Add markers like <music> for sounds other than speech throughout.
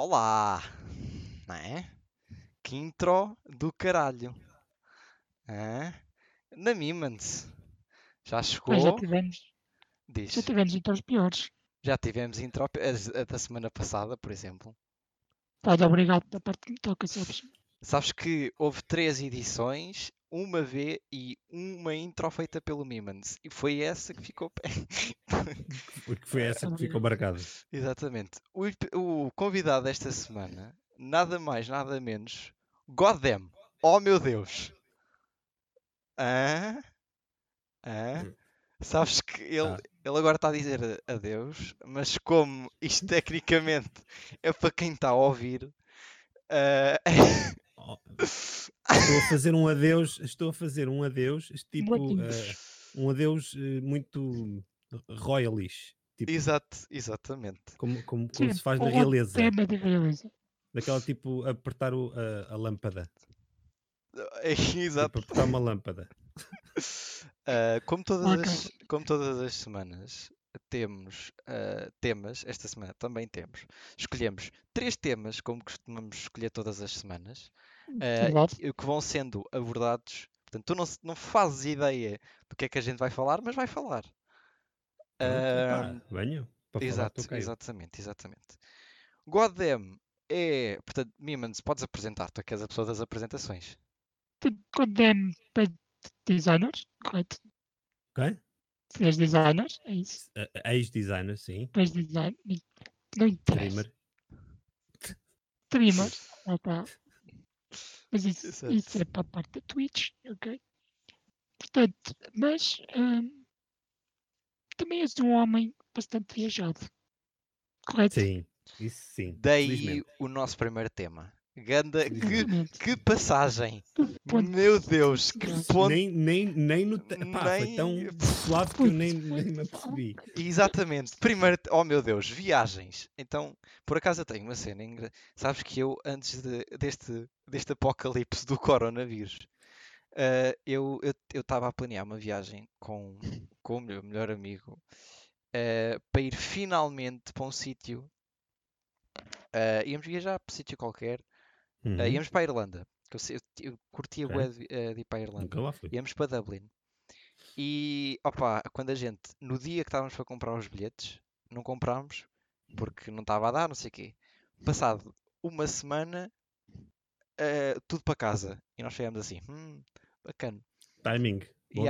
Olá! Não é? Que intro do caralho. Hã? Na Mimans. Já Mas já chegou? tivemos, Diz. já tivemos então os piores. Já tivemos intro a a da semana passada, por exemplo. Pode obrigado da parte que me toca, sabes? Sabes que houve três edições, uma V e uma intro feita pelo Mimans. E foi essa que ficou. Porque <laughs> foi essa que ficou marcada. Exatamente. O, o convidado desta semana, nada mais, nada menos. Goddamn! Oh meu Deus! Hã? Hã? Hum. Sabes que ele, Ah. ele agora está a dizer a- adeus, mas como isto tecnicamente é para quem está a ouvir, Oh, <laughs> Estou a fazer um adeus, estou a fazer um adeus, tipo, eh, um adeus eh, muito royalish, tipo, exato, exatamente. como, como, como Sim, se faz na realeza, daquela tipo apertar o- a, a lâmpada, Exato. tipo apertar uma lâmpada. Uh, <laughs> como, todas Ok. as, como todas as semanas temos uh, temas, esta semana também temos. Escolhemos três temas, como costumamos escolher todas as semanas, uh, que vão sendo abordados. Portanto, tu não, não fazes ideia do que é que a gente vai falar, mas vai falar. Venham, para falar, Exato, exatamente, exatamente. Goddamn é. Portanto, Mimans, podes apresentar, tu é que és a pessoa das apresentações. Condemn para designers, correto? Ok? Se és designer, é isso. Eh, Ex-designer, sim, Tu és designer. Não interessa. streamer. Streamer. Ah, <laughs> tá. Mas isso, Exato. isso é para a parte da Twitch, ok? Portanto, mas hum, também és um homem bastante viajado. Correto? Sim, isso sim, Daí felizmente. o nosso primeiro tema. Ganda, que, Exatamente. que passagem! Meu Deus, que ponto! Nem, nem, nem no. te- Pá, foi Nem- tão <laughs> suave que eu nem, nem me apercebi. Exatamente, primeiro, oh meu Deus, viagens. Então, por acaso eu tenho uma cena engra... Sabes que eu, antes de- deste, deste apocalipse do coronavírus, ah, eu estava a planear uma viagem com, com o meu melhor amigo ah, para ir finalmente para um sítio. ah, íamos viajar para um sítio qualquer. Ah, Uhum, íamos para a Irlanda. Que eu, eu, eu curtia Ok. bué de, eh, de ir para a Irlanda. Nunca lá fui. Íamos para Dublin. E, opa, quando a gente, no dia que estávamos para comprar os bilhetes, não comprámos porque não estava a dar, não sei o quê. Passado uma semana, eh, tudo para casa. E nós chegamos assim, hum, bacana. Timing. Bom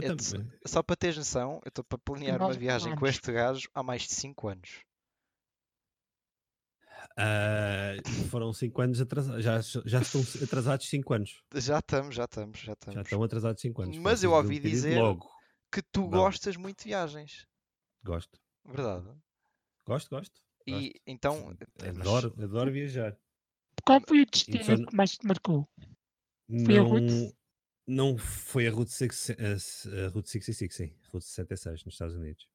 te- também. Só para teres noção, eu estou para planear uma viagem com este gajo há mais de 5 anos. Ah, foram 5 anos atrasados. Já, já estão atrasados 5 anos. Já estamos, já estamos, já Já estamos. estão atrasados 5 anos. Mas eu ouvi dizer- Logo. Que tu Não. gostas muito de viagens, Gosto. verdade? Gosto, gosto. E então, eh, mas- Adoro, adoro viajar. Qual foi o destino não- que mais te marcou? Foi a Não, Route? não foi a Route, 6, a, a Route 66, sim. Route 66 nos Estados Unidos.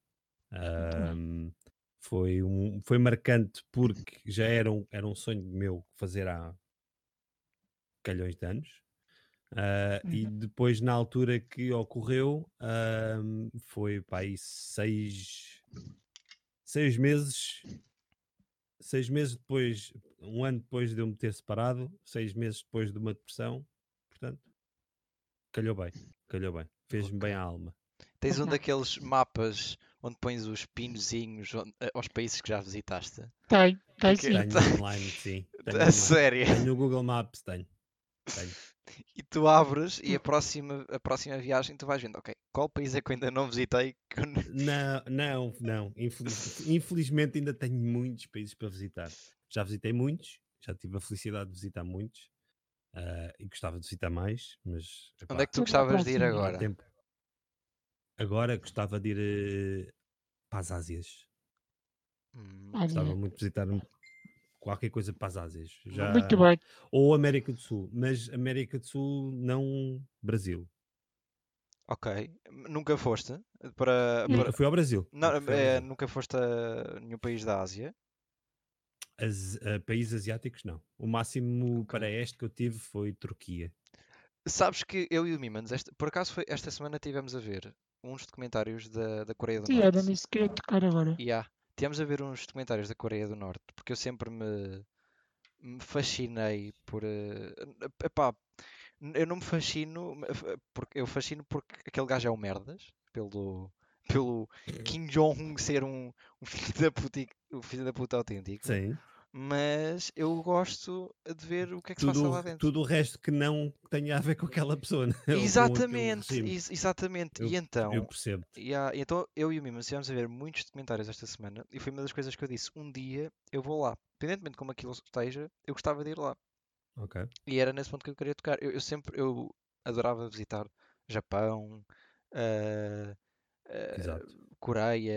bem. Foi, um, foi marcante porque já era um, era um sonho meu fazer há calhões de anos. Ah, E depois, na altura que ocorreu, ahm, foi para aí seis, seis meses. Seis meses depois, um ano depois de eu me ter separado, seis meses depois de uma depressão, portanto, calhou bem, calhou bem, fez-me bem à alma. Tens um <laughs> daqueles mapas onde pões os pinozinhos onde- eh, aos países que já visitaste? Tem, tem sim. Tenho <laughs> online, sim. Tenho, A online. sério? tenho no Google Maps, tenho. tenho. E tu abres e a próxima, a próxima viagem tu vais vendo, ok, qual país é que eu ainda não visitei? eu Não, não, não. Infeliz- infelizmente ainda tenho muitos países para visitar. Já visitei muitos, já tive a felicidade de visitar muitos ah, e gostava de visitar mais, mas Onde epá, é que tu gostavas de ir agora? tempo. Agora gostava de ir eh, para as Ásias. Hum, Gostava muito de visitar qualquer coisa para as Ásias. Já... Muito bem. Ou América do Sul, mas América do Sul, não Brasil. ok, nunca foste para, para- Eu fui ao Brasil. Não, nunca fui ao eh, Brasil. nunca foste a nenhum país da Ásia? As- a países asiáticos, não. O máximo para este que eu tive foi Turquia. Sabes que eu e o Mimans, esta- por acaso foi, esta semana tivemos a ver uns documentários da, da Coreia do Sim, era Norte. nisso que eu ia tocar agora. Yeah. Tivemos a ver uns documentários da Coreia do Norte, porque eu sempre me me fascinei por. eh, epá, eu não me fascino, porque eu fascino porque aquele gajo é um merdas, pelo, pelo Kim Jong-un ser um, um filho da puta, um filho da puta autêntico. Sim. Mas eu gosto de ver o que é que se passa Tudo, lá dentro. tudo o resto que não tenha a ver com aquela pessoa. né? <laughs> Exatamente, ex- exatamente. Eu- e então, Eu percebo. e há- e então eu e o Mimo estivemos a ver muitos documentários esta semana e foi uma das coisas que eu disse: um dia eu vou lá, independentemente de como aquilo esteja, eu gostava de ir lá. E era nesse ponto que eu queria tocar. Eu, eu sempre eu adorava visitar Japão, ah, ah, Exato. Coreia,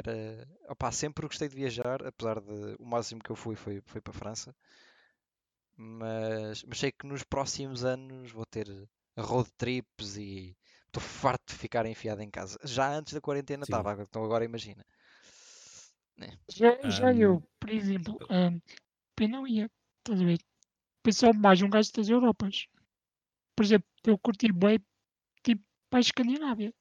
era. Opá, sempre gostei de viajar, apesar de o máximo que eu fui foi, foi para a França. Mas, mas sei que nos próximos anos vou ter road trips e estou farto de ficar enfiado em casa. Já antes da quarentena estava, então agora imagina. Já, já eu, Ahm, por exemplo, um, eu não ia, estás a ver? Pensou mais um gajo das Europas. Por exemplo, eu curti bem, tipo, para a Escandinávia.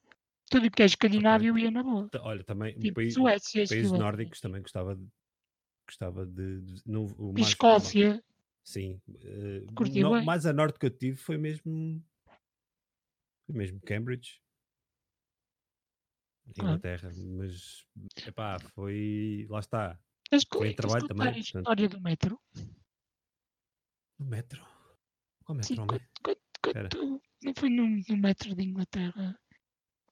Tudo o que é Escandinávia ia na boa. Olha, também Tipo, país, Suécia, países Suécia. nórdicos também gostava de. Gostava de. de- no, o mais, Escócia. Sim. eh, Curti no- bem. mais a norte que eu tive foi mesmo. Foi mesmo Cambridge. Ah. Inglaterra. Mas. Epá, foi. Lá está. Tens Foi em trabalho também, a portanto. história do metro. No metro. Qual Sim, metro? homem? quando, quando, quando tu- não foi no, no metro de Inglaterra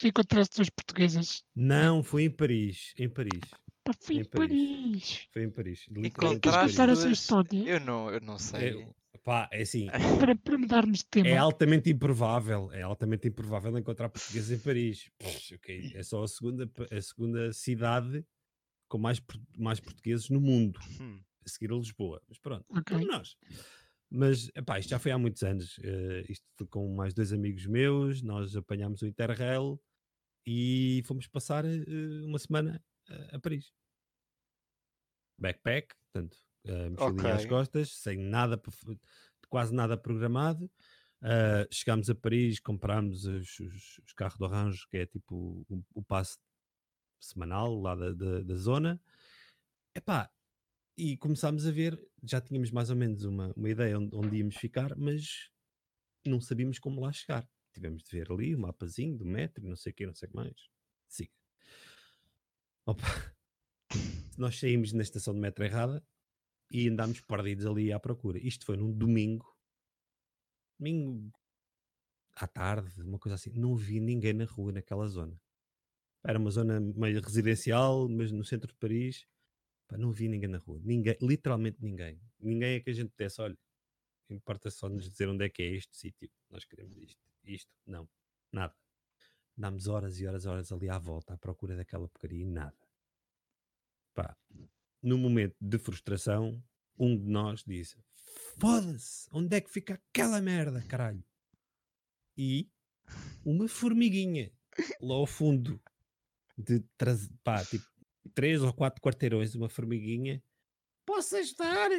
encontraste duas portuguesas. Não, foi em Paris. Em Paris. Pá, foi Em em Paris. Paris. Foi em Paris. Encontraste contar Paris. essa história Eu não, eu não sei. É, pá, é assim. <laughs> para, para mudarmos de tema. É altamente improvável, é altamente improvável encontrar portugueses em Paris. Pff, ok, É só a segunda, a segunda cidade com mais, mais portugueses no mundo, Hum. a seguir a Lisboa. Mas pronto, Ok. somos nós. Mas epá, isto já foi há muitos anos. eh, isto com mais dois amigos meus, nós apanhámos o Interrail e fomos passar eh, uma semana eh, a Paris. Backpack, portanto, eh, mochilinha às Ok. costas, sem nada, quase nada programado. Uh, chegámos a Paris, comprámos os, os, os carros do Orange, que é tipo o, o passe semanal lá da, da, da zona. Epá, e começámos a ver, já tínhamos mais ou menos uma, uma ideia onde, onde íamos ficar, mas não sabíamos como lá chegar. Tivemos de ver ali o mapazinho do metro, não sei o que, não sei o que mais. Siga. Opa. <laughs> Nós saímos na estação de metro errada e andámos perdidos ali à procura. Isto foi num domingo, domingo à tarde, uma coisa assim. Não vi ninguém na rua naquela zona. Era uma zona meio residencial, mas no centro de Paris. Pá, não vi ninguém na rua. Ninguém, literalmente ninguém. Ninguém é que a gente desse, olha, importa só nos dizer onde é que é este sítio. Nós queremos isto. Isto, não. Nada. Andámos horas e horas e horas ali à volta à procura daquela porcaria e nada. Pá, no momento de frustração, um de nós disse: Foda-se, onde é que fica aquela merda, caralho? E uma formiguinha lá ao fundo de pá, tipo, três ou quatro quarteirões, uma formiguinha. Posso ajudar?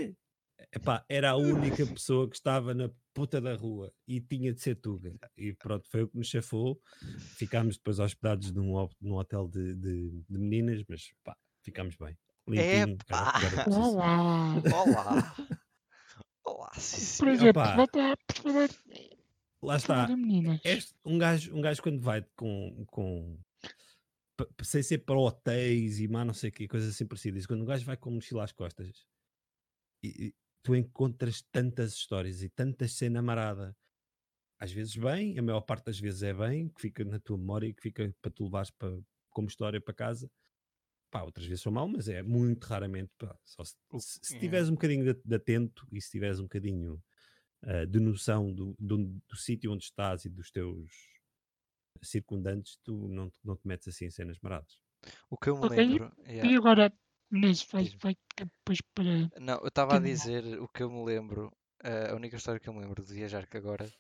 Epá, era a única pessoa que estava na puta da rua e tinha de ser Tuga. E pronto, foi o que nos chafou. Ficámos depois hospedados num, num hotel de, de, de meninas, mas pá, ficámos bem. Limpinho, preciso. Olá! Olá! Olá, <laughs> sim, Por exemplo, Lá está. Este, um, gajo, um gajo quando vai com, com sem ser para hotéis e mais não sei o que, coisas assim parecidas, quando um gajo vai com mochila às costas e tu encontras tantas histórias e tantas cena marada, às vezes bem, a maior parte das vezes é bem, que fica na tua memória e que fica para tu levares para, como história para casa. Pá, outras vezes são mal, mas é muito raramente. pá, só se, se, se é. tiveres um bocadinho de, de atento e se tiveres um bocadinho ah, de noção do, do, do sítio onde estás e dos teus circundantes, tu não, te- não te metes assim em cenas maradas. O que eu me Ok, lembro. yeah. E agora, Inês, vai, Diz-me. vai depois para. Não, eu estava a dizer o que eu me lembro. eh, a única história que eu me lembro de viajar que agora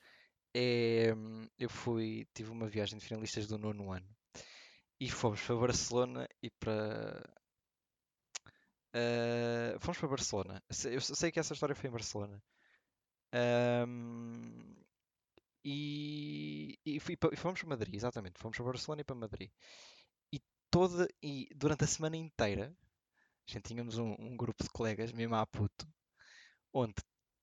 é. hum, Eu fui. Tive uma viagem de finalistas do nono ano e fomos para Barcelona e para. eh, fomos para Barcelona. Se- Eu sei que essa história foi em Barcelona. Ahm, e, e, fui pa- e fomos para Madrid, exatamente. Fomos para Barcelona e para Madrid. E toda. E durante a semana inteira, a gente tínhamos um, um grupo de colegas, mesmo à puto, onde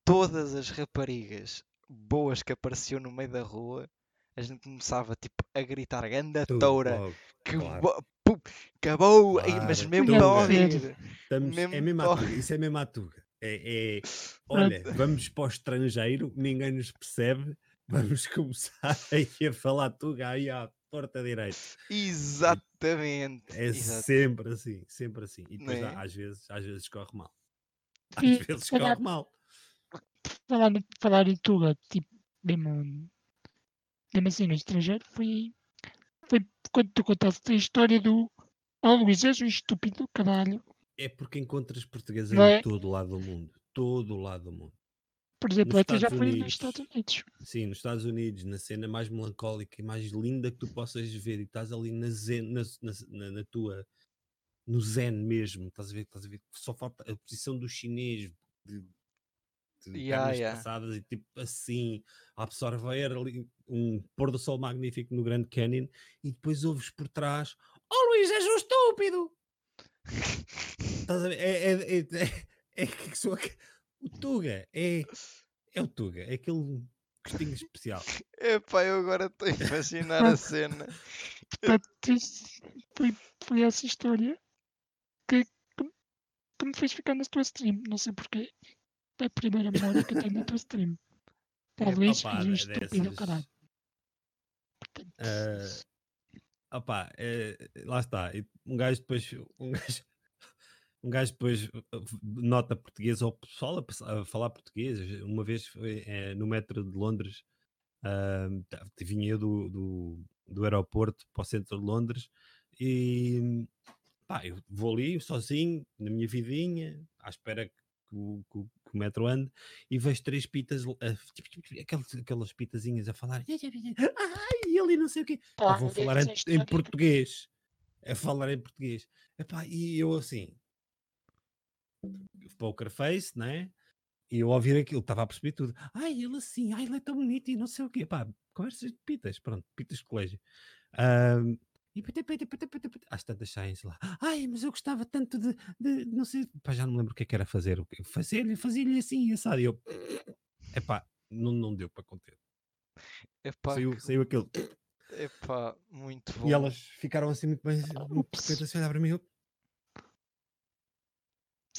todas as raparigas boas que apareciam no meio da rua, a gente começava tipo a gritar ganda toura, que claro. pum, acabou, Ei, mas Claro, mesmo para ouvir. Estamos, mesmo é mesmo à tuga, isso é mesmo à tuga. É, é, <laughs> olha, vamos para o estrangeiro, ninguém nos percebe, <laughs> vamos começar aí a falar tuga aí à porta direita. Exatamente. É exato. sempre assim, sempre assim. E depois é? às vezes, às vezes corre mal. <laughs> Às E, vezes corre mal. falar, falar em Tuga, tipo, mesmo, mesmo assim no estrangeiro, foi, foi quando tu contaste a história do Oh Luís, és um estúpido, caralho. É porque encontras portuguesa Não em é? todo o lado do mundo. Todo o lado do mundo. Por exemplo, até já fui nos. Estados Unidos. Sim, nos Estados Unidos, na cena mais melancólica e mais linda que tu possas ver, e estás ali na, zen, na, na, na- tua no zen mesmo, estás a ver, estás a ver, só falta a posição do chinês de, de Yeah, yeah. passadas e tipo assim, absorver ali um pôr do sol magnífico no Grand Canyon e depois ouves por trás, oh Luís, és um estúpido! Estás a ver? É, é, é, é, é que sou o Tuga, é, é o Tuga, é aquele gostinho especial. <laughs> Epá, eu agora estou a imaginar a cena. <laughs> Foi, foi essa história que, que, que me fez ficar na tua stream. Não sei porquê. É a primeira memória que eu tenho na tua stream. <laughs> É, és um de- estúpido, dessas- caralho. Portanto, Ah, opá, eh, lá está. e Um gajo depois, um gajo, um gajo depois uh, uh, nota português ou pessoal a, falar português. Uma vez foi eh, no metro de Londres, tá- vinha eu do, do, do aeroporto para o centro de Londres e pá, eu vou ali sozinho, na minha vidinha, à espera que o, que que o metro ande e vejo três pitas, tipo, tipo, aquelas, aquelas pitazinhas a falar, ai, e ali não sei o quê. Eu vou é falar em, disseste em português. A falar em português. Epá, e eu assim, poker face, né? E eu ouvir aquilo, estava a perceber tudo. Ai, ele assim, ai, ele é tão bonito e não sei o quê. Pá, conversas de pitas, pronto, pitas de colégio. Ahm, e pita, pita, pita, pita, pita. às tantas saem-se lá. Ai, mas eu gostava tanto de, de não sei, pá, já não me lembro o que é que era fazer. Fazer-lhe, fazia-lhe assim, assado. E eu, <clears throat> epá, não, não deu para conter. Epá, Saiu, que- saiu aquele. epá, muito bom. E elas ficaram assim muito bem, muito Ups. repente assim a olhar para mim. eu-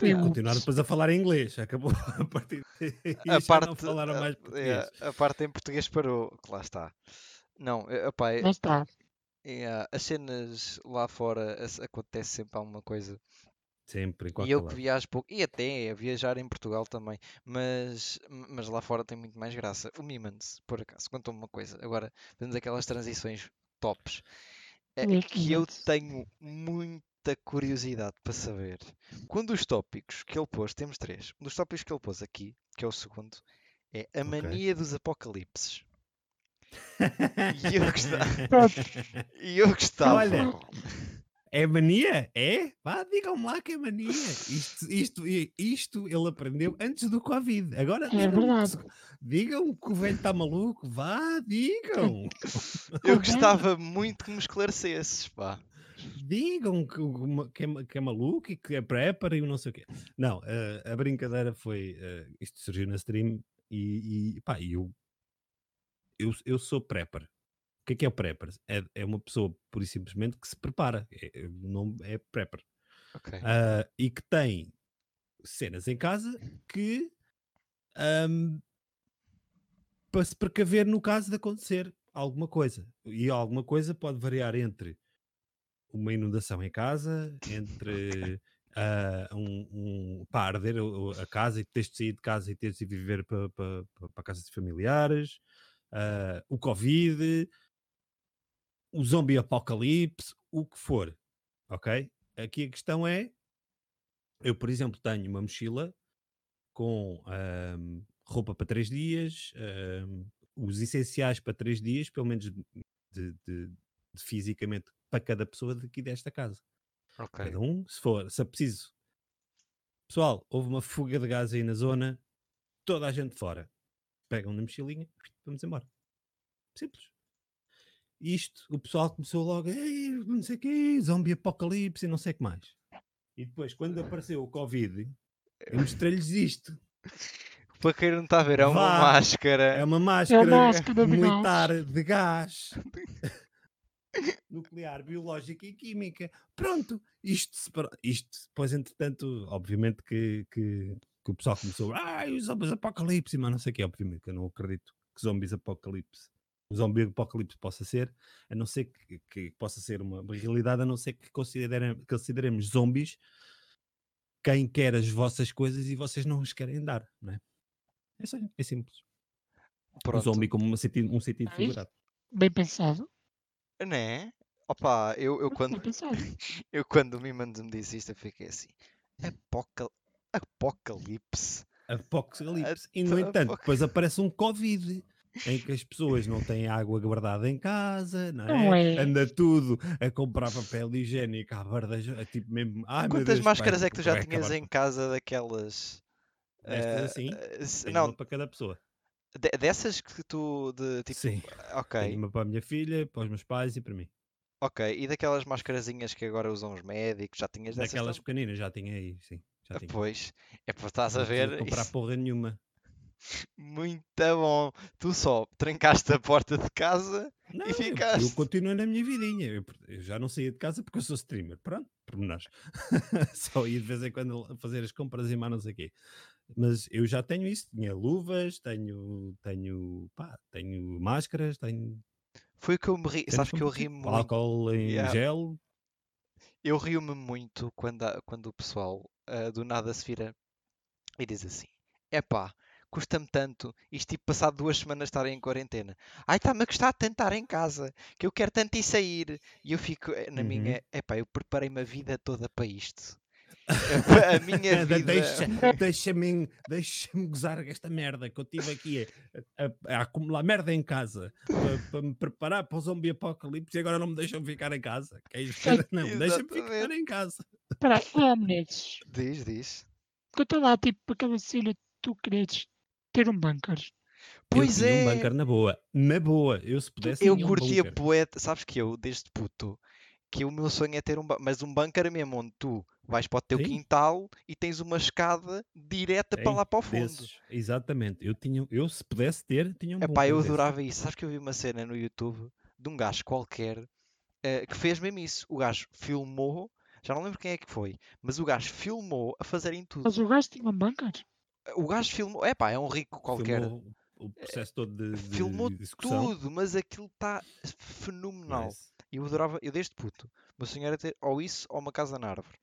E o- continuaram depois a falar em inglês. Acabou <laughs> a partir daí. a parte, não falaram a- mais é, português. a parte em português parou, que lá está. Não, é- epá, é- está. é, as cenas lá fora acontece sempre alguma coisa. Sempre, em E eu que lado. viajo pouco, e até a viajar em Portugal também, mas, mas lá fora tem muito mais graça. O Mimans, por acaso, contou-me uma coisa. Agora, fazendo aquelas transições tops, é é que eu tenho muita curiosidade para saber. Quando os tópicos que ele pôs, temos três. Um dos tópicos que ele pôs aqui, que é o segundo, é a mania dos apocalipses. E eu <laughs> gostava, <laughs> e eu gostava. Olha, É mania? É? Vá, digam-me lá que é mania. Isto, isto, isto ele aprendeu antes do Covid. Agora É digam, verdade. digam que o velho está maluco. Vá, digam. eu gostava muito que me esclarecesses, pá. Digam que, que é, que é maluco e que é prepper e não sei o quê. Não, eh, a brincadeira foi. eh, isto surgiu na stream e, e pá, eu, eu, eu sou prepper. O que é que é o prepper? É, é uma pessoa, pura e simplesmente, que se prepara. É, é- o nome é prepper. Ok. Ah, e que tem cenas em casa que ahm, para se precaver no caso de acontecer alguma coisa. E alguma coisa pode variar entre uma inundação em casa, entre ah, um, um pá, arder a casa e teres de sair de casa e teres de viver para pa, pa, pa casas de familiares, ah, o Covid, o zombie apocalipse, o que for. Ok? Aqui a questão é: eu, por exemplo, tenho uma mochila com ahm, roupa para três dias, ahm, os essenciais para três dias, pelo menos de- de- de fisicamente, para cada pessoa daqui desta casa. Ok. Cada um, se for, se é preciso. Pessoal, houve uma fuga de gás aí na zona, toda a gente fora. Pegam na mochilinha, vamos embora. Simples. Isto, o pessoal começou logo, "Ei, não sei o quê, zombie apocalipse e não sei o que mais. E depois, quando apareceu o Covid, eu mostrei-lhes isto. <laughs> Para quem não está a ver, é uma Vá, máscara. É uma máscara máscara de militar de gás. <laughs> Nuclear, biológica e química. Pronto, isto, isto depois, entretanto, obviamente que, que, que o pessoal começou. Ah, os zombies apocalipse, mas não sei o que. Obviamente que eu não acredito que zombies apocalipse, o zombie apocalipse possa ser, a não ser que, que possa ser uma realidade, a não ser que considerem, consideremos zombies quem quer as vossas coisas e vocês não os querem dar, não é? É, só- é simples. O Pronto. zombie como um sentido, um sentido Aí. figurado. Bem pensado. Né? Opa, eu, eu quando, <laughs> eu quando o Mimans me disse isto, eu fiquei assim. Apocal... Apocalipse. Apocalipse. E, no entanto, apoc- depois aparece um Covid em que as pessoas não têm água guardada em casa, não é? Não é. Anda tudo a comprar papel higiênico à bardeja, é tipo mesmo. Ai, Quantas Deus, máscaras vai- é que tu já tinhas acabar em casa daquelas. Estas eh, assim? Tenho não, uma para cada pessoa. de- dessas que tu. De, tipo, Sim. ok, Tenho uma para a minha filha, para os meus pais e para mim. Ok. E daquelas mascarazinhas que agora usam os médicos, já tinhas dessas? Daquelas tam- pequeninas já tinha aí, sim. Já Ah, tinha. Pois, é para estás a Não ver. comprar isso- porra nenhuma. Muito bom. Tu só trancaste a porta de casa Não, e eu- ficaste. Eu continuo na minha vidinha. Eu, eu já não saía de casa porque eu sou streamer. Pronto, pormenores. <laughs> Só ia de vez em quando fazer as compras e mais não sei o quê. Mas eu já tenho isso. Tinha luvas, tenho, tenho, pá, tenho máscaras, tenho. Foi o que eu me ri. Sabes que eu ri tipo, muito. Álcool em Yeah. gel. Eu rio-me muito quando, há- quando o pessoal ah, do nada se vira e diz assim: Epá, custa-me tanto isto tipo passado duas semanas estar em quarentena. Ai, está-me a custar tanto estar em casa que eu quero tanto ir sair. E eu fico eh, na Uhum. minha: Epá, eu preparei-me a vida toda para isto. A- minha <laughs> vida. Deixa, deixa-me deixa-me gozar esta merda que eu tive aqui a, a- a acumular merda em casa para, para me preparar para o zombie apocalipse e agora não me deixam ficar em casa. Ver? <laughs> Não, deixa-me ficar em casa. Espera Menezes. Diz, diz. Conta lá, tipo, aquela cena de tu queres ter um bunker. Pois eu é. um bunker na boa. Na boa. Eu se pudesse Eu um curtia bunker. poeta, sabes que eu, desde puto, que o meu sonho é ter um bunker, mas um bunker mesmo onde tu vais para o teu Sim. quintal e tens uma escada direta para lá para o fundo. Desses. Exatamente. Eu, tinha, eu se pudesse ter, tinha um Epá, eu adorava isso. Sabes que eu vi uma cena no YouTube de um gajo qualquer eh, que fez mesmo isso. O gajo filmou, já não lembro quem é que foi, mas o gajo filmou a fazerem tudo. Mas o gajo tinha um bunker. O gajo filmou, epá, é um rico qualquer. Filmou o processo todo de, de, Filmou de. Tudo, mas aquilo está fenomenal. Nice. E eu adorava, eu desde puto, o meu sonho era ter ou isso ou uma casa na árvore.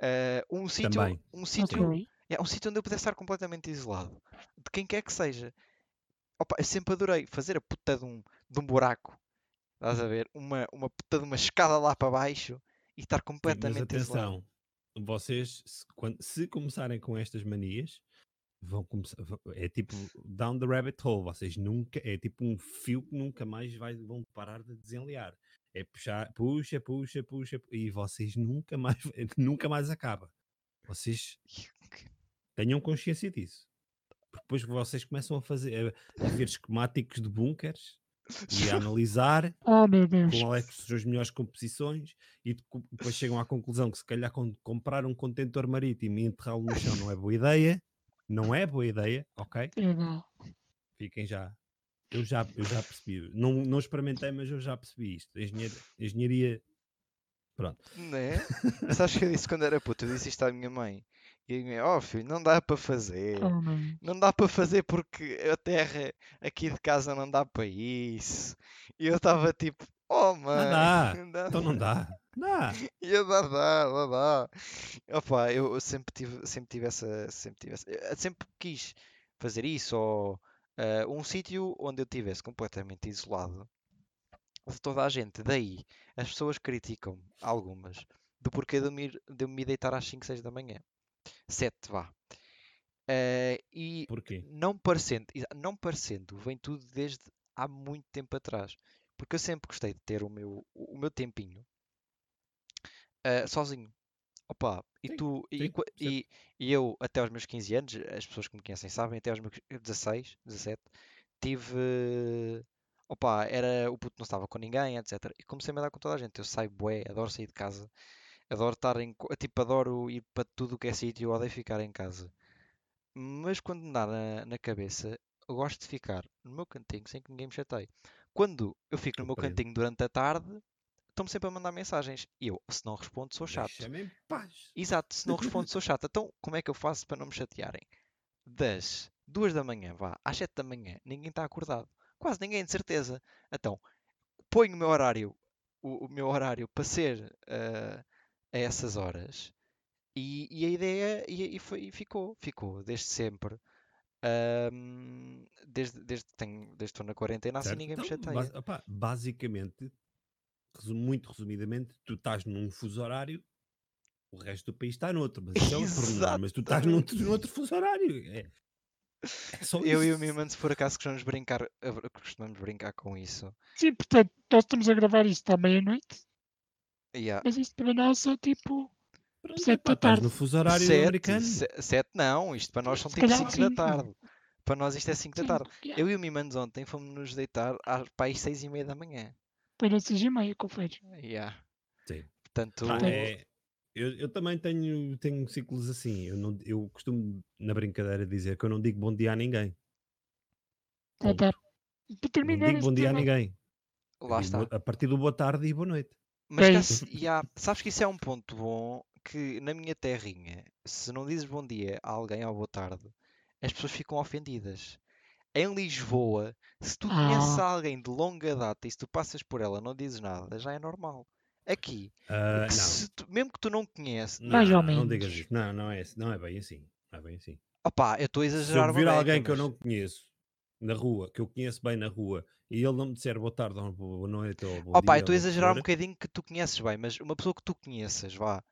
Eh, um sítio, um sítio, Ok. é, um sítio onde eu pudesse estar completamente isolado de quem quer que seja. Opa, eu sempre adorei fazer a puta de um, de um buraco, estás a ver? Uma, uma puta de uma escada lá para baixo e estar Sim, mas completamente isolado. atenção, vocês, se, quando- se começarem com estas manias, vão começar. É tipo down the rabbit hole. Vocês nunca. É tipo um fio que nunca mais vai, vão parar de desenliar. É puxar, puxa, puxa, puxa, e vocês nunca mais, <laughs> nunca mais acaba. Vocês tenham consciência disso. Porque depois vocês começam a fazer, a, ver esquemáticos de bunkers e a analisar <laughs> Oh qual é que são as melhores composições e depois chegam à conclusão que se calhar com- comprar um contentor marítimo e enterrá-lo no chão não é boa ideia. Não é boa ideia, ok? É não. Fiquem já. Eu já, eu já percebi. Não, não experimentei, mas eu já percebi isto. Engenharia, engenharia pronto. Né? <laughs> Sabes que eu disse quando era puto? Eu disse isto à minha mãe. E a minha mãe, oh filho, não dá para fazer. Oh, não. Não dá para fazer porque a terra aqui de casa não dá para isso. E eu estava tipo, oh dá. <laughs> não dá. Então não dá. Dá. <laughs> E dá, dá, dá. Opa, eu eu sempre tive, sempre tive essa, sempre tive essa, sempre quis fazer isso ou eh, um sítio onde eu estivesse completamente isolado de toda a gente. Daí, as pessoas criticam algumas do porquê de eu me, de eu me deitar às 5, 6 da manhã. 7, vá. Eh, e Porquê? não parecendo, não parecendo, vem tudo desde há muito tempo atrás. Porque eu sempre gostei de ter o meu, o meu tempinho eh, sozinho. Opa, e Sim, tu, e, sim, percebo. e, e eu até aos meus 15 anos, as pessoas que me conhecem sabem, até aos meus 16, 17, tive. Opa, era o puto não estava com ninguém, etc. E comecei-me a dar com toda a gente. Eu saio bué, adoro sair de casa, adoro estar em. Tipo, adoro ir para tudo o que é sítio, eu odeio ficar em casa. mas quando me dá na, na cabeça, eu gosto de ficar no meu cantinho sem que ninguém me chateie. Quando eu fico no meu cantinho durante a tarde, estão-me sempre a mandar mensagens. E eu, se não respondo, sou chato. Deixa-me em paz. Exato, se não respondo, sou <laughs> chato. Então, como é que eu faço para não me chatearem? Das duas da manhã, vá, às sete da manhã, ninguém está acordado. Quase ninguém, de certeza. Então, ponho o meu horário, o, o meu horário para ser ah, a essas horas. E, e a ideia e, e foi, e ficou, ficou, desde sempre. Ahm, desde, desde, que tenho, desde que estou na quarentena, assim certo? ninguém me Então, chateia. basi- opá, basicamente, resu- muito resumidamente, tu estás num fuso horário, o resto do país está noutro, mas isso é um pormenor, mas tu estás num, num outro fuso horário. É, é só Eu e o. Mimans, por acaso, costumamos brincar, a- costumamos brincar com isso. Sim, portanto, nós estamos a gravar isto à meia-noite, Yeah. mas isto para nós é tipo Pronto, sete epá, da estás tarde. no fuso horário Sete, americano. se- sete não, isto para nós são tipo calhar 5 da tarde. Para nós isto é 5 da tarde. yeah. Eu e o Mimans ontem fomos nos deitar às, para as 6 e meia da manhã. Foi nas seis e meia, confere. Yeah. Sim. Portanto, Portanto- é- eu, eu também tenho, tenho ciclos assim. Eu, não, eu costumo, na brincadeira, dizer que eu não digo bom dia a ninguém. Ponto. dá. Para Não digo bom dia a ninguém. Lá digo está. A partir do boa tarde e boa noite. Mas É yeah, sabes que isso é um ponto bom que na minha terrinha, se não dizes bom dia a alguém ou boa tarde, as pessoas ficam ofendidas. Em Lisboa, se tu conheces Ah. alguém de longa data e se tu passas por ela não dizes nada, já é normal. Aqui, não. se tu- mesmo que tu não conheças, Mais ou não, não menos. digas isso. Não, não é, não é bem assim. Não é bem assim. opá, eu estou a Se exagerar eu uma vir alguém que eu mas- não conheço na rua, que eu conheço bem na rua, e ele não me disser boa tarde ou boa noite ou bom Opa, dia, eu estou a exagerar um bocadinho que tu conheces bem, mas uma pessoa que tu conheças, vá,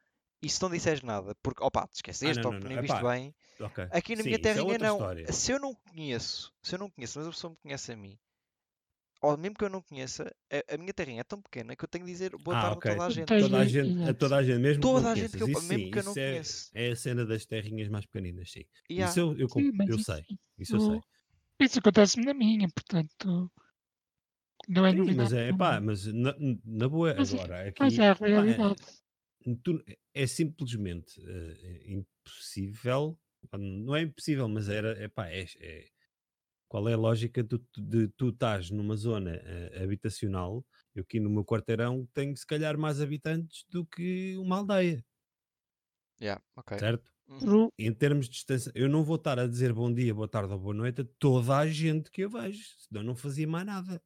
e se não disseres nada, porque, opa, te esqueceste Ah, não, ou não, que não, nem viste epá, bem, ok. aqui na Sim, minha é terrinha outra não. história. Se eu não conheço, se eu não conheço, mas a pessoa me conhece a mim, ou mesmo que eu não conheça, a, a minha terrinha é tão pequena que eu tenho de dizer boa Ah, tarde ok. a toda a gente. Toda a gente, a toda a gente, mesmo que Toda não a gente que eu-. Isso mesmo sim, que eu não é, conheço. é a cena das terrinhas mais pequeninas, sim. Yeah. Isso eu, eu, Sim, eu isso, sei. Isso eu sei. isso acontece-me na minha, portanto, não é Sim, mas é, pá, mas na, na boa, Mas é- agora, aqui, Mas é a pá, é- realidade. Tu- é simplesmente eh, impossível, não é impossível, mas era, é, pá, é, é- qual é a lógica de, de tu estás numa zona eh, habitacional, eu aqui no meu quarteirão tenho se calhar mais habitantes do que uma aldeia, Yeah, ok. certo? Uhum. Em termos de distância, eu não vou estar a dizer bom dia, boa tarde ou boa noite a toda a gente que eu vejo, senão não fazia mais nada.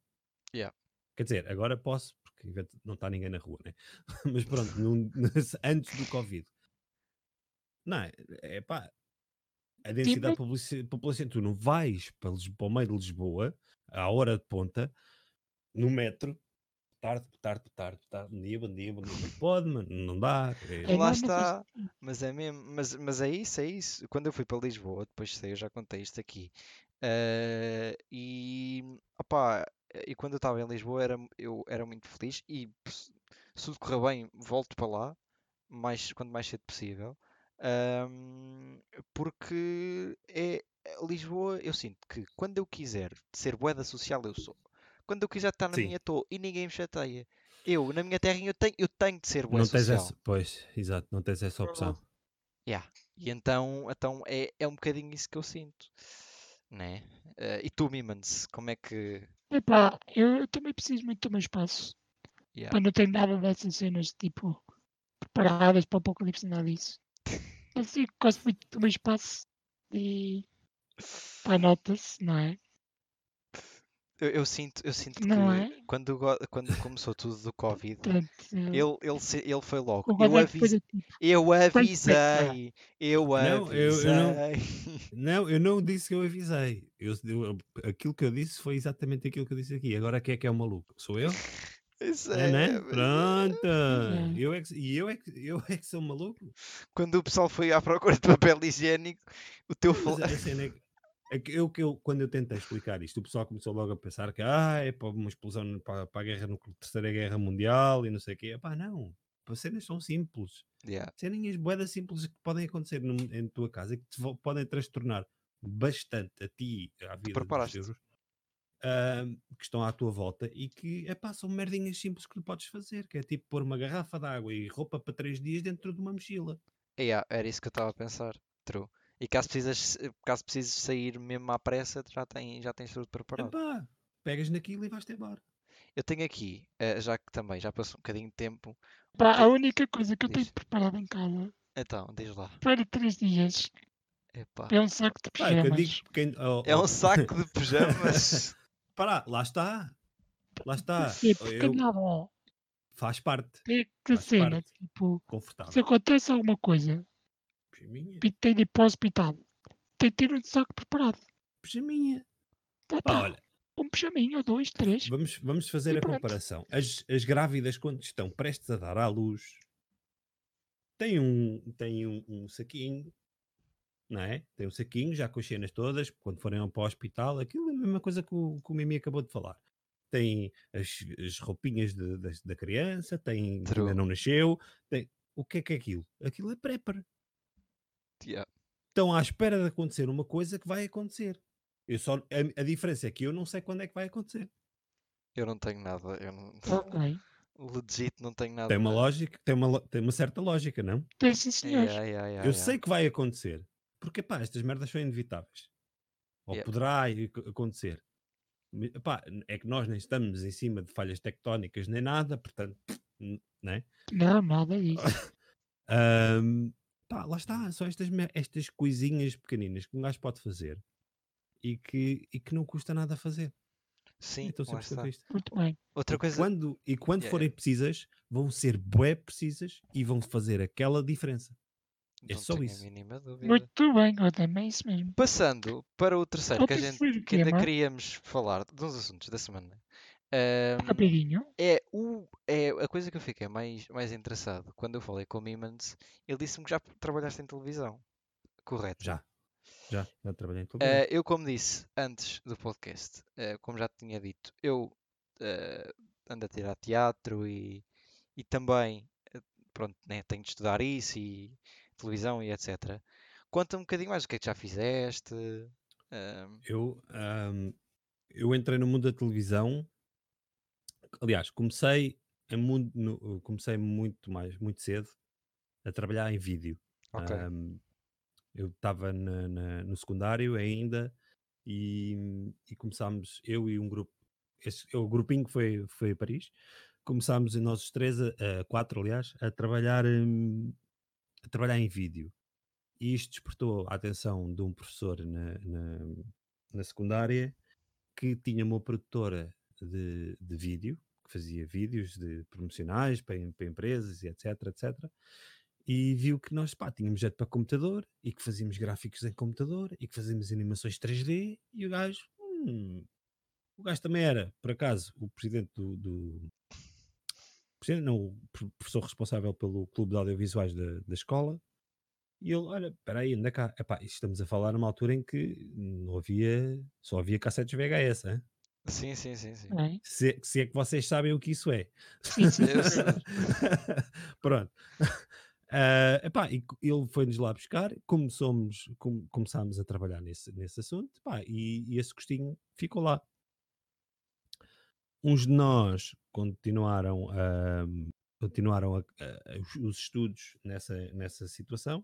Yeah. Quer dizer, agora posso, porque não está ninguém na rua, né? <laughs> Mas pronto, num- antes do Covid. Não, é, é pá, a densidade mas- populaci- populacional, tu não vais para, Lis- para o meio de Lisboa, à hora de ponta, no metro, tarde, tarde, tarde, tarde, dia, bom dia, bom dia, não pode, mano, não dá. é- É, Lá mas está. Mas é mesmo, mas, mas é isso, é isso. Quando eu fui para Lisboa, depois sei, eu já contei isto aqui. eh, e opá, e quando eu estava em Lisboa era, eu era muito feliz e se tudo correr bem, volto para lá, mais, quanto mais cedo possível. ahm, porque é Lisboa, eu sinto que quando eu quiser ser boeda social, eu sou. Quando eu quiser estar na Sim. minha, estou e ninguém me chateia. Eu, na minha terrinha, eu tenho, eu tenho de ser tens social. essa, pois, exato, não tens essa opção. Yeah. E então, então é, é um bocadinho isso que eu sinto. Né? Eh, e tu, Mimans, como é que. Epá, eu, eu também preciso muito do meu espaço. Yeah. Pá, não tenho nada dessas cenas tipo preparadas para o apocalipse, nada disso. Assim, gosto muito do meu espaço e pá, nota-se, não é? Eu, eu sinto, eu sinto que Não é? quando, quando começou tudo do Covid, Portanto, ele, ele, ele foi logo. Eu, depois avis, é tipo, eu é que avisei, eu Não, eu- eu não- avisei. Não, eu não disse que eu avisei. Eu, eu- aquilo que eu disse foi exatamente aquilo que eu disse aqui. Agora quem é que é o maluco? Sou eu? <laughs> Isso É, né? é. Pronto. É. Eu é que, e eu é, que, eu é que sou maluco? Quando o pessoal foi à procura de papel higiênico, o teu Mas é eu, que eu, quando eu tentei explicar isto, o pessoal começou logo a pensar que ah, é para uma explosão para, para a guerra no Terceira Guerra Mundial e não sei o quê. Pá, não. As cenas são simples. Yeah. Ceninhas boedas simples que podem acontecer num- em tua casa e que te podem transtornar bastante a ti, à vida dos teus, ahm, que estão à tua volta e que epá, são merdinhas simples que tu podes fazer, que é tipo pôr uma garrafa de água e roupa para três dias dentro de uma mochila. Yeah, era isso que eu estava a pensar. True. E caso precisas, caso precises sair mesmo à pressa, já, tem, já tens tudo preparado. Epá, pegas naquilo e vais-te embora. Eu tenho aqui, eh, já que também já passou um bocadinho de tempo, Pá, a única coisa que eu tenho preparado em casa então, diz lá. para três dias Epá. é um saco de Pá, é que eu pijamas. digo quem, oh, É oh, um saco de <laughs> pijamas. Pará, lá está. Lá está. Sim, porque Eu, nada, faz parte. tem que Faz cena, parte. tipo, se Confortável. acontece alguma coisa Pijaminha. e tem de ir para o hospital, tem que ter um saco preparado. Pijaminha. Tá, tá, olha, um pijaminho, dois, três. vamos, vamos fazer E a pronto. comparação. As, as grávidas, quando estão prestes a dar à luz, têm um, têm um, um saquinho, não é? Tem um saquinho, já com as cenas todas, quando forem para o hospital, aquilo é a mesma coisa que o, que o Mimi acabou de falar. Tem as, as roupinhas de- da, da criança, tem ainda não nasceu, tem, o que é que é aquilo? Aquilo é prepper. Yeah. Estão à espera de acontecer uma coisa que vai acontecer. Eu só, a, a diferença é que eu não sei quando é que vai acontecer. Eu não tenho nada. Eu não... Ok. <laughs> Legit, não tenho nada. Tem uma lógica, tem uma, tem uma certa lógica, não? Tem sim, senhor. Yeah, yeah, yeah, eu yeah. sei que vai acontecer. Porque, pá, estas merdas são inevitáveis. Ou Yeah. poderá ac- acontecer. Me- Pá, é que nós nem estamos em cima de falhas tectónicas nem nada, portanto, né? Não, nada disso. <laughs> Ahm, pá, lá está, são estas, estas coisinhas pequeninas que um gajo pode fazer e que, e que não custa nada a fazer. Sim, então lá sempre está. Muito bem. Outra E coisa. quando, e quando Yeah, forem precisas, vão ser bué precisas e vão fazer aquela diferença. é não só tenho isso. a mínima dúvida. Muito bem, é isso mesmo. Passando para o terceiro que a gente que é, ainda mano? queríamos falar dos assuntos da semana. Ahm, Rapidinho. é, o, é a coisa que eu fiquei mais, mais interessado quando eu falei com o Mimans. Ele disse-me que já trabalhaste em televisão. Correto? Já. Já, já trabalhei em televisão. Eh, eu, como disse antes do podcast, eh, como já te tinha dito, eu eh, ando a tirar teatro e, e também pronto, né, tenho de estudar isso e televisão e etc. Conta um bocadinho mais o que é que já fizeste. Eu, ahm, eu entrei no mundo da televisão. Aliás, comecei, em mundo, no- comecei muito mais, muito cedo a trabalhar em vídeo. ok, Ahm, eu estava no secundário ainda e, e começámos, eu e um grupo, esse, o grupinho que foi, foi a Paris, começámos nós os três, a, a quatro aliás, a trabalhar, hum, a trabalhar em vídeo. E isto despertou a atenção de um professor na, na, na secundária que tinha uma produtora de, de vídeo, que fazia vídeos de promocionais para, para empresas e etc, etc. E viu que nós pá, tínhamos jeito para computador e que fazíamos gráficos em computador e que fazíamos animações 3D e o gajo, hum, o gajo também era, por acaso, o presidente do, do presidente, não, o pro- professor responsável pelo clube de audiovisuais da, da escola e ele, olha, espera aí, anda cá. Epá, estamos a falar numa altura em que não havia, só havia cassetes VHS, hein? Sim, sim, sim, sim. Bem, Se, se é que vocês sabem o que isso é. sim, sim. <laughs> Pronto. Ah, epá, e ele foi-nos lá buscar, começamos, com- começámos a trabalhar nesse, nesse assunto epá, e, e esse gostinho ficou lá. Uns de nós continuaram, a, continuaram a- a- os, os estudos nessa, nessa situação.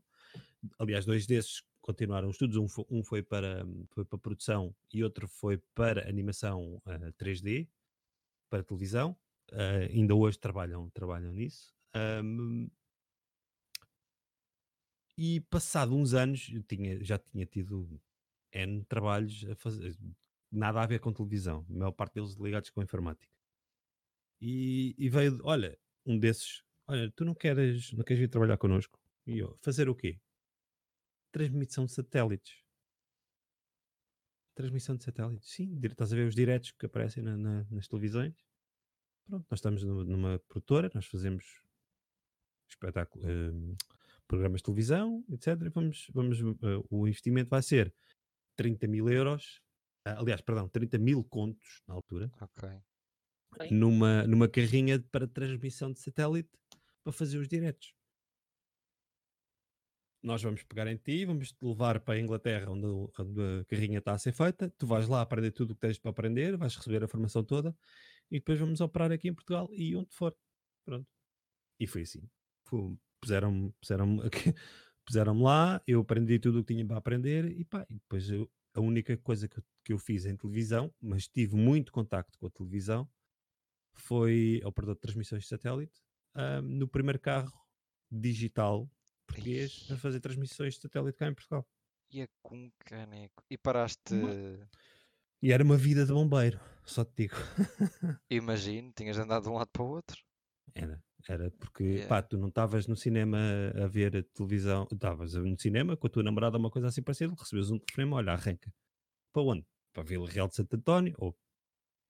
Aliás, dois desses continuaram os estudos. Um foi, um foi para, foi para produção e outro foi para animação ah, 3D, para televisão. Ah, ainda hoje trabalham, trabalham nisso. Ahm, e passado uns anos, eu tinha, já tinha tido N trabalhos a fazer, nada a ver com televisão, a maior parte deles ligados com informática. E, e veio, olha, um desses, olha, tu não queres, não queres vir trabalhar connosco? E eu, fazer o quê? Transmissão de satélites. Transmissão de satélites, sim, estás a ver os diretos que aparecem na- na- nas televisões? Pronto, nós estamos numa, numa produtora, nós fazemos espetáculo, hum, programas de televisão, etc. e Vamos, vamos, eh, o investimento vai ser 30 mil euros, ah, aliás, perdão, 30 mil contos na altura, Ok. Numa, numa carrinha para transmissão de satélite para fazer os diretos. Nós vamos pegar em ti, vamos te levar para a Inglaterra, onde, a carrinha está a ser feita. Tu vais lá aprender tudo o que tens para aprender, vais receber a formação toda e depois vamos operar aqui em Portugal e onde for. Pronto. E foi assim. Puseram-me puseram <laughs> aqui, puseram-me lá, eu aprendi tudo o que tinha para aprender e pá, e depois eu- a única coisa que eu, que eu fiz em televisão, mas tive muito contacto com a televisão, foi operador de transmissões de satélite ah, no primeiro carro digital português a fazer transmissões de satélite cá em Portugal. E a com caneco. E paraste, E era uma vida de bombeiro, só te digo. <laughs> imagino, tinhas andado de um lado para o outro. Era, era porque, Yeah. pá, tu não estavas no cinema a ver a televisão, estavas no cinema com a tua namorada, uma coisa assim parecida, recebes um telefonema, olha, arranca. Para onde? Para Vila Real de Santo António, ou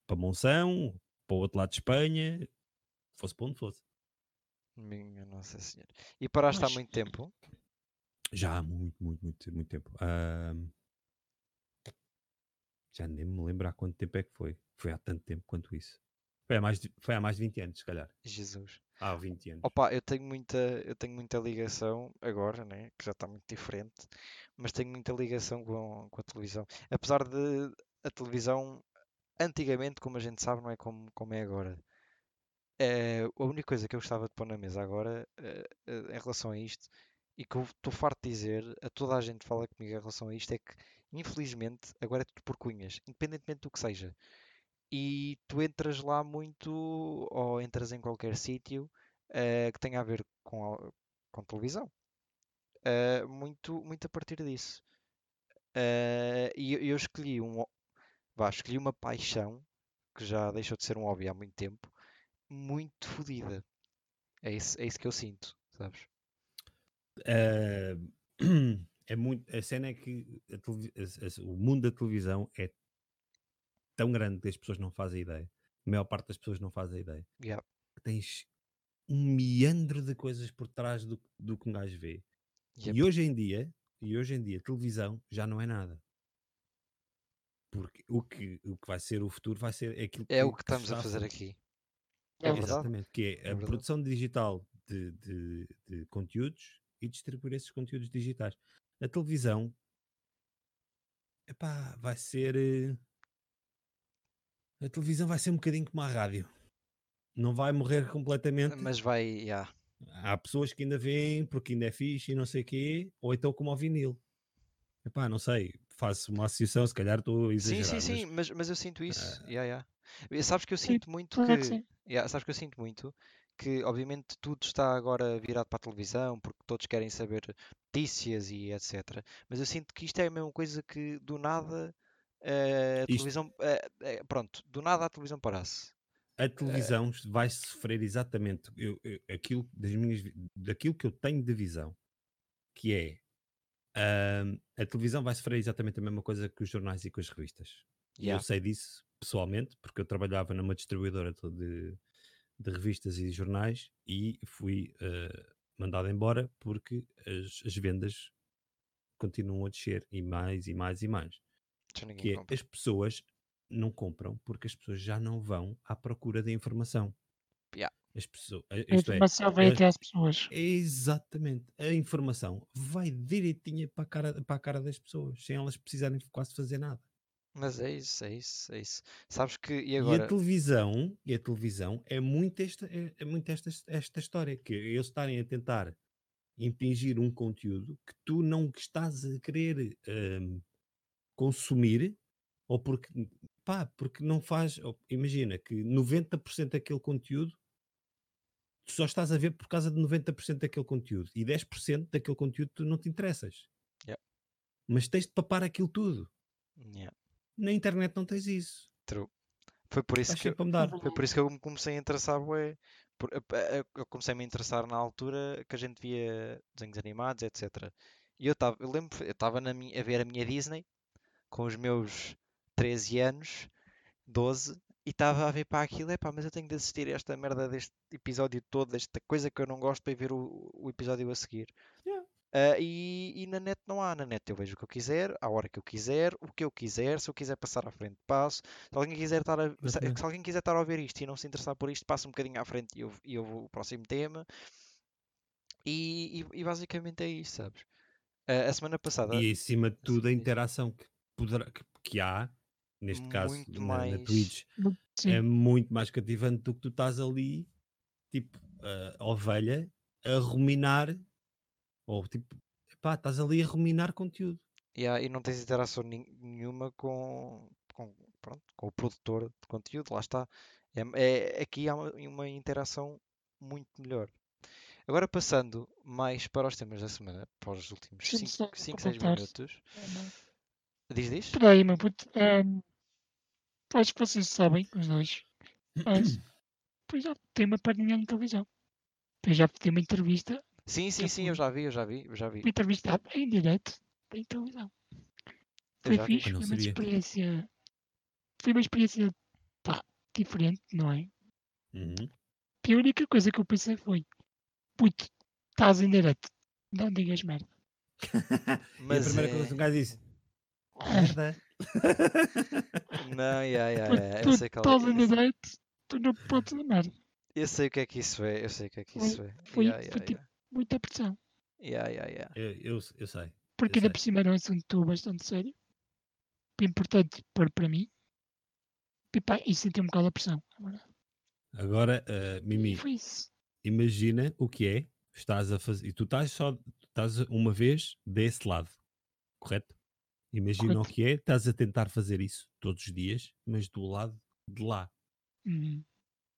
para Monção, para o outro lado de Espanha, fosse para onde fosse. Minha Nossa Senhora. E paraste há Mas- muito tempo? Já há muito, muito, muito, muito tempo. Já nem me lembro há quanto tempo é que foi. Foi há tanto tempo quanto isso. Foi há mais de, foi há mais de 20 anos, se calhar. Jesus. Há 20 anos. Opa, eu tenho muita, eu tenho muita ligação agora, né? Que já está muito diferente, mas tenho muita ligação com, com a televisão. Apesar de a televisão, antigamente, como a gente sabe, não é como, como é agora. Eh, a única coisa que eu gostava de pôr na mesa agora, eh, eh, em relação a isto, e que eu estou farto de dizer, a toda a gente fala comigo em relação a isto, é que, infelizmente, agora é tudo por cunhas, independentemente do que seja. E tu entras lá muito, ou entras em qualquer sítio, que tenha a ver com, a- com televisão. Muito, muito a partir disso. E eu, eu escolhi um, vá, escolhi uma paixão que já deixou de ser um hobby há muito tempo, muito fodida. É isso, é isso que eu sinto, sabes? Ah, <clears throat> é muito, a cena é que a a- a- o mundo da televisão é tão grande que as pessoas não fazem ideia. A maior parte das pessoas não fazem ideia. Yeah. Tens um meandro de coisas por trás do, do que um gajo vê. Yep. E hoje em dia, e hoje em dia, televisão já não é nada. Porque o que, o que vai ser o futuro vai ser aquilo que É o que estamos a fazer. aqui. É É. Exatamente, que é a verdade. produção digital de, de- de conteúdos e distribuir esses conteúdos digitais. A televisão epá, vai ser. eh, A televisão vai ser um bocadinho como a rádio. Não vai morrer completamente. Mas vai, yeah. Há pessoas que ainda veem porque ainda é fixe e não sei o quê, ou então como ao vinil. Epá, não sei, faço uma associação, se calhar estou a Sim, exagerar. sim, sim, mas, mas, mas eu sinto isso. ah, Yeah, yeah. Sabes que eu Sim, sinto muito Claro que que. sim. Yeah, sabes que eu sinto muito que, obviamente, tudo está agora virado para a televisão, porque todos querem saber notícias e etc. Mas eu sinto que isto é a mesma coisa que do nada eh, a Isto- televisão. eh, eh, pronto, do nada a televisão parasse. a televisão vai sofrer exatamente eu- eu- aquilo, das minhas, daquilo que eu tenho de visão, que é a televisão vai sofrer exatamente a mesma coisa que os jornais e com as revistas. E eu Yeah. sei disso pessoalmente, porque eu trabalhava numa distribuidora de, de revistas e jornais e fui eh, mandado embora porque as, as vendas continuam a descer e mais e mais e mais que é as pessoas não compram porque as pessoas já não vão à procura da informação. Yeah. As pessoas, A isto é, informação vem as- até às pessoas. exatamente, a informação vai direitinha para a, cara, para a cara das pessoas, sem elas precisarem quase fazer nada. Mas é isso, é isso, é isso. Sabes que. E E agora. a televisão, e a televisão é muito esta, é, é muito esta, esta história, que eles estarem a tentar impingir um conteúdo que tu não estás a querer hum, consumir, ou porque, pá, porque não faz, ou- imagina que 90% daquele conteúdo tu só estás a ver por causa de 90% daquele conteúdo e 10% daquele conteúdo tu não te interessas. Yeah. Mas tens de papar aquilo tudo. Yeah, Na internet não tens isso. true. Foi por isso que. eu-. Foi por isso que eu me comecei a interessar, bué, por- eu comecei a me interessar na altura que a gente via desenhos animados, etc. E eu estava, eu lembro, eu estava a ver a minha Disney com os meus 13 anos, 12, e estava a ver para aquilo, epá, mas eu tenho de assistir a esta merda deste episódio todo, desta coisa que eu não gosto para ver o, o episódio a seguir. Yeah. Ah, e, e na net não há, na net eu vejo o que eu quiser, à hora que eu quiser, o que eu quiser, se eu quiser passar à frente passo, se alguém quiser estar a, se, se alguém quiser estar a ouvir isto e não se interessar por isto, passa um bocadinho à frente e eu, e eu vou o próximo tema. E, e- e basicamente é isso, sabes? Ah, a semana passada, E acima de tudo a interação que, poderá, que, que há, neste caso Muito na, na mais- Twitch, Sim. é muito mais cativante do que tu estás ali, tipo, a ovelha, a ruminar, ou tipo, pá, estás ali a ruminar conteúdo. Yeah, e não tens interação nenhuma com, com, pronto, com o produtor de conteúdo, lá está. É, é- aqui há uma, uma interação muito melhor. Agora passando mais para os temas da semana, para os últimos Deixa-me só 5, 6 completar. minutos. É. Diz, diz? Espera aí, meu puto. ehm, acho que vocês sabem, os dois. Mas, pois já tem uma perninha na televisão. Eu já pedi uma entrevista, Sim, sim, sim, eu já vi, eu já vi, eu já vi. uma entrevista em direto em televisão. Foi já fixe, foi uma sabia. experiência. Foi uma experiência pá, diferente, não é? Uhum. E a única coisa que eu pensei foi: puto, estás em direto, não digas merda. <laughs> e a Mas primeira é... coisa que um gajo disse: Ah, merda. Não, yeah, yeah, yeah, tu eu sei qual estás é. em direto, tu não podes dizer merda. Eu sei o que é que isso é, eu sei o que é que Foi- isso é. foi- Yeah, foi yeah, tipo- yeah. Muita pressão. Yeah, yeah, yeah. Eu, eu, eu sei. Porque Eu ainda sei. por cima era um assunto bastante sério, importante para, para mim. E, pá, e senti um bocado a pressão. é. Agora, uh, Mimi, imagina o que é, estás a fazer, e tu estás só, estás uma vez desse lado, correto? Imagina o Correto. que é, estás a tentar fazer isso todos os dias, mas do lado de lá. Hum,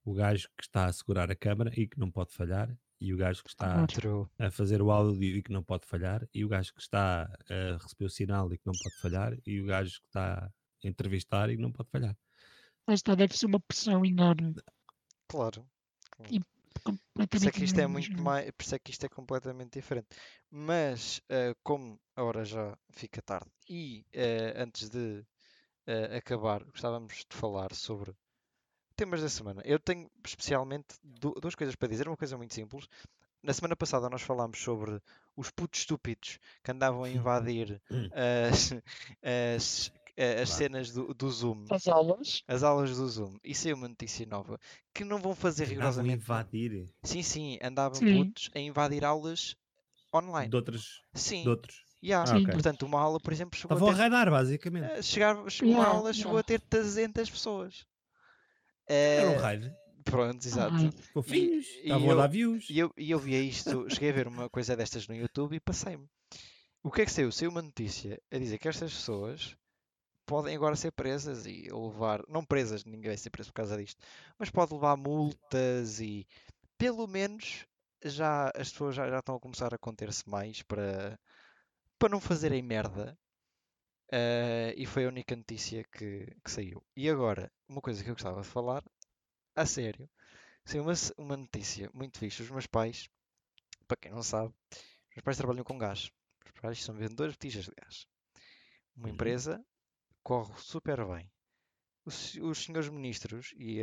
O gajo que está a segurar a câmara e que não pode falhar, e o gajo que está. True. a fazer o áudio e que não pode falhar, e o gajo que está a receber o sinal e que não pode falhar, e o gajo que está a entrevistar e que não pode falhar. lá está, deve ser uma pressão enorme. Claro. E- Por isso é Completamente que isto é muito mais, por isso é que isto é completamente diferente. Mas eh, como a hora já fica tarde e eh, antes de eh, acabar, gostávamos de falar sobre temas da semana. Eu tenho especialmente du- duas coisas para dizer. Uma coisa muito simples. Na semana passada nós falámos sobre os putos estúpidos que andavam a invadir as, as, as Claro. cenas do, do Zoom, As aulas, as aulas do Zoom. E saiu uma notícia nova que não vão fazer Andavam a rigorosamente invadir Sim, sim, andavam Sim. putos a invadir aulas online. de outros. Sim, De outros. yeah. Ah, Sim. ok. Portanto, uma aula, por exemplo, chegou Estavam a a ter, raidar, basicamente. eh, chegar, uma Yeah, aula chegou a yeah. ter 300 pessoas. Era um Eh, raid. Pronto, exato. Ai, Fofinhos. e Estavam a eu- dar views. E eu, e eu via isto, cheguei a ver uma coisa destas no YouTube e passei-me. O que é que saiu? Saiu uma notícia a dizer que estas pessoas podem agora ser presas e levar, não presas, ninguém vai ser preso por causa disto, mas pode levar multas e pelo menos já as pessoas já, já estão a começar a conter-se mais para, para não fazerem merda. Eh, e foi a única notícia que, que saiu. E agora, uma coisa que eu gostava de falar, a sério, saiu uma, uma notícia muito fixe. Os meus pais, para quem não sabe, os meus pais trabalham com gás. Os meus pais são vendedores de botijas de gás. Uma Uhum. empresa corre super bem. Os, os senhores ministros e,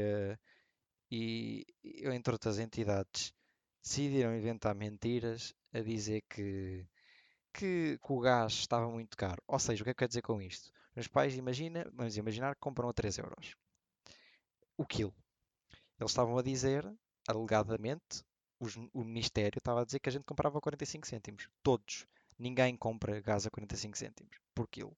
e, e, entre outras entidades decidiram inventar mentiras a dizer que, que, que o gás estava muito caro. Ou seja, o que é que quer dizer com isto? Meus pais, imagina, vamos imaginar que compram a 3 euros o quilo. Eles estavam a dizer, alegadamente, os- o Ministério estava a dizer que a gente comprava a 45 cêntimos. Todos. Ninguém compra gás a 45 cêntimos por quilo.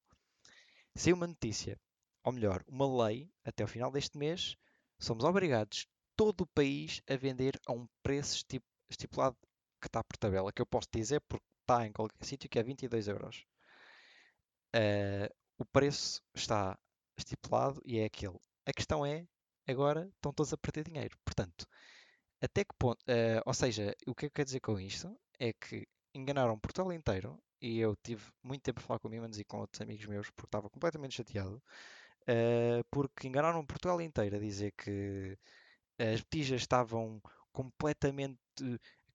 Saiu uma notícia, ou melhor, uma lei, até ao final deste mês, somos obrigados, todo o país, a vender a um preço esti- estipulado que está por tabela, que eu posso dizer porque está em qualquer sítio, que é 22 euros. Eh, o preço está estipulado e é aquele. A questão é, agora estão todos a perder dinheiro. Portanto, até que ponto, eh, ou seja, o que eu quero dizer com isto é que enganaram Portugal inteiro e eu tive muito tempo a falar com Mimans e com outros amigos meus porque estava completamente chateado eh, porque enganaram Portugal inteiro a dizer que as botijas estavam completamente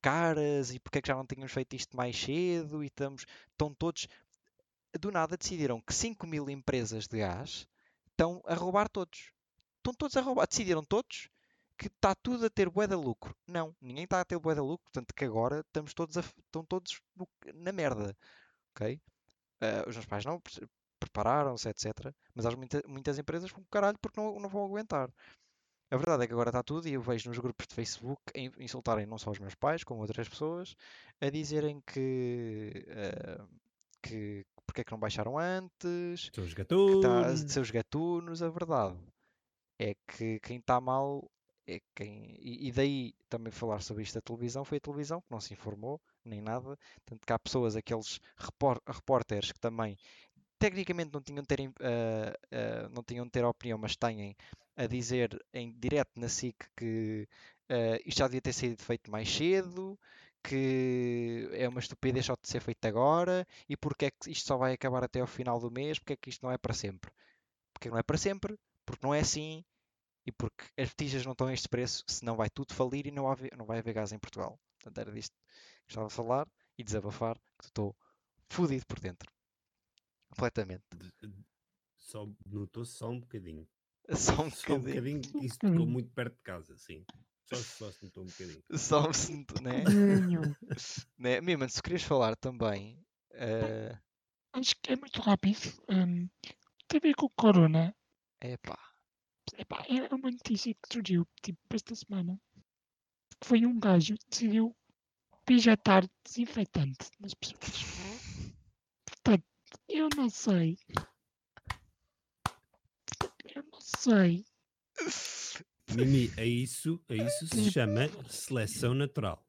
caras e porque é que já não tínhamos feito isto mais cedo e estamos, estão todos do nada decidiram que 5 mil empresas de gás estão a roubar todos. Estão todos a roubar. Decidiram todos que está tudo a ter bué de lucro. Não, ninguém está a ter bué de lucro. Portanto, que agora estamos todos a, estão todos no- na merda. Ok? Eh, os meus pais não pre- prepararam-se, etc. Mas há muita, muitas empresas com caralho porque não, não vão aguentar. A verdade é que agora está tudo e eu vejo nos grupos de Facebook insultarem não só os meus pais, como outras pessoas, a dizerem que, eh, que porque é que não baixaram antes, Seus que está a gatunos. seus gatunos, a verdade é que quem está mal é quem. E, e daí também falar sobre isto da televisão foi a televisão que não se informou nem nada. Tanto que há pessoas, aqueles repor- repórteres que também tecnicamente não tinham de ter, ah, ah, não tinham de ter opinião, mas têm a dizer em direto na SIC que ah, isto já devia ter sido feito mais cedo, que é uma estupidez só de ser feito agora e porque é que isto só vai acabar até ao final do mês, porque é que isto não é para sempre. Porque não é para sempre, porque não é assim e porque as botijas não estão a este preço, senão vai tudo falir e não, haver, não vai haver gás em Portugal. Portanto, era disto que estava a falar e desabafar, que estou fodido por dentro. Completamente. Só notou-se só um bocadinho. <laughs> Só um Só um bocadinho. bocadinho que <laughs> isso ficou muito perto de casa, sim. Só, só se notou um bocadinho. Só me sinto, né? <laughs> Né? Mima, se querias falar também. eh, Acho que é muito rápido. hum, tem a ver com o Corona. epá, Epá, é uma notícia que surgiu tipo, esta semana. Que foi um gajo que decidiu injetar desinfetante nas pessoas. Eu não sei. Eu não sei. Mimi, a isso, a isso se chama seleção natural.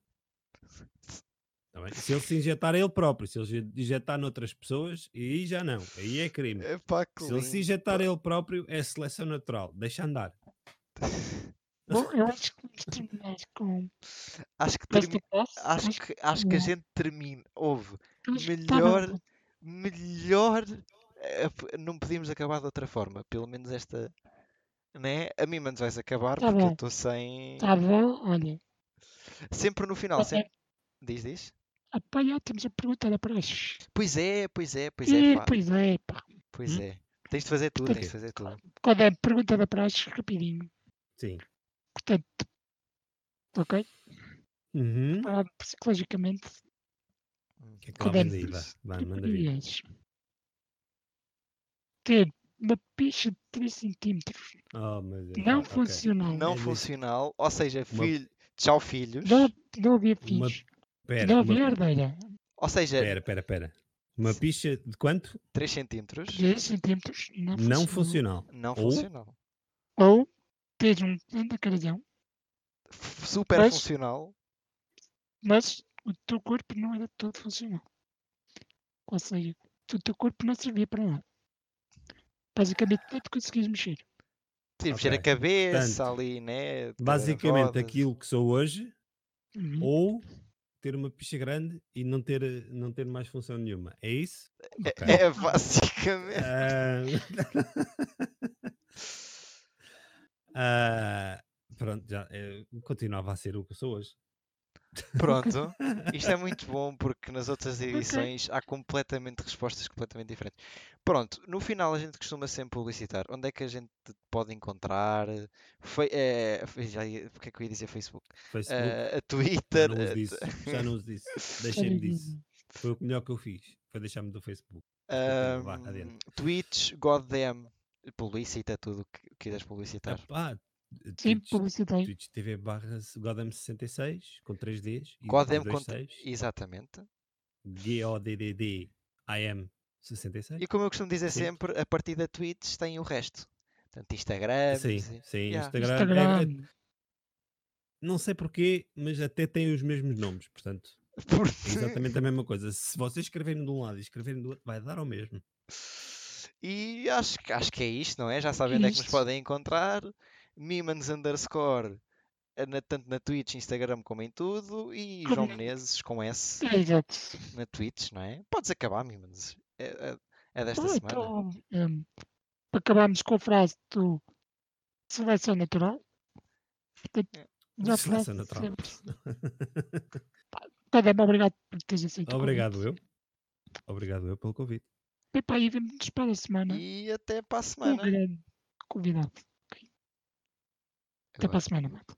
Tá bem? Se ele se injetar ele próprio, se ele injetar noutras pessoas, aí já não, aí é crime. Se ele se injetar ele próprio, é seleção natural, deixa andar. Bom, eu acho que vamos terminar com Acho que, termi- acho que, acho que a gente termina. Houve. tá melhor-. Melhor. eh, Não podíamos acabar de outra forma. Pelo menos esta. Né? A mim, mas vais acabar Tá porque eu bom. estou sem. Tá bom, olha. Sempre no final. Sempre... Diz, diz. Apanhar, temos a pergunta da praxe. Pois é, pois é, pois é, E, pá. pois é, pá. Pois Hum? é. Tens de fazer tudo, Ok. tens de fazer tudo. Quando é a pergunta da praxe, rapidinho. Sim. Portanto, ok? Uhum. Psicologicamente. Que é que lá manda aí, vá, vá, manda aí. preferias ter uma picha de 3 centímetros Oh, meu Deus. não ok. funcional, Não É funcional, ou seja, Uma- filho, tchau filhos. não, não havia Uma- fios, Pera, não uma- havia herdeira, Ou seja, pera, pera, pera. Uma picha de quanto? 3 centímetros, 3 centímetros não, Não funcional. não Ou- funcional. Ou ter um grande carajão, F- Super Mas- funcional. mas o teu corpo não era todo funcional. Ou seja, o teu corpo não servia para nada. Basicamente, não te conseguias mexer. Podia mexer a Ok, cabeça portanto, ali, né? Basicamente rodas. aquilo que sou hoje, Uhum. ou ter uma picha grande e não ter, não ter mais função nenhuma. É isso? Ok. É basicamente. Ah, <laughs> ah, pronto, já eh, continuava a ser o que eu sou hoje. Pronto. <laughs> Isto é muito bom porque nas outras edições há completamente respostas completamente diferentes. Pronto, no final a gente costuma sempre publicitar onde é que a gente te pode encontrar. Foi, é, foi- já ia, porque é que eu ia dizer Facebook? Facebook, Eh, a já Twitter. não uso eh, disso. Já não uso disso. <laughs> Deixei-me disso. Foi o melhor que eu fiz. Foi deixar-me do Facebook. Vá, adiante. Twitch, Goddamn, publicita tudo o que quiseres publicitar. Epá, Twitch, publicidade. Twitch TV barra Godam66 com 3 Ds depois com- 26, Exatamente. G-O-D-D-D IM66. E como eu costumo dizer Sim. sempre, a partir da Twitch tem o resto. Portanto, Instagram. Sim, sim, yeah. Instagram. é- Instagram. é- não sei porquê, mas até tem os mesmos nomes, portanto, Por- é exatamente a <laughs> mesma coisa. Se vocês escreverem de um lado e escreverem do outro, vai dar ao mesmo. E acho, que- acho que é isto, não é? Já sabem onde é que nos podem encontrar. Mimans underscore, eh, na- tanto na Twitch, Instagram como em tudo. E Como João não? Menezes com S É, exato. na Twitch, não é? Podes acabar, Mimans. É, é, é desta Ah, semana. então, hum, acabamos com a frase do seleção natural. É. já Seleção natural. sempre. <laughs> Cadê-me obrigado por teres aceito. Obrigado eu. Obrigado eu pelo convite. E vemos para a semana. E até para a Um semana. grande convidado. Até para a semana, malta.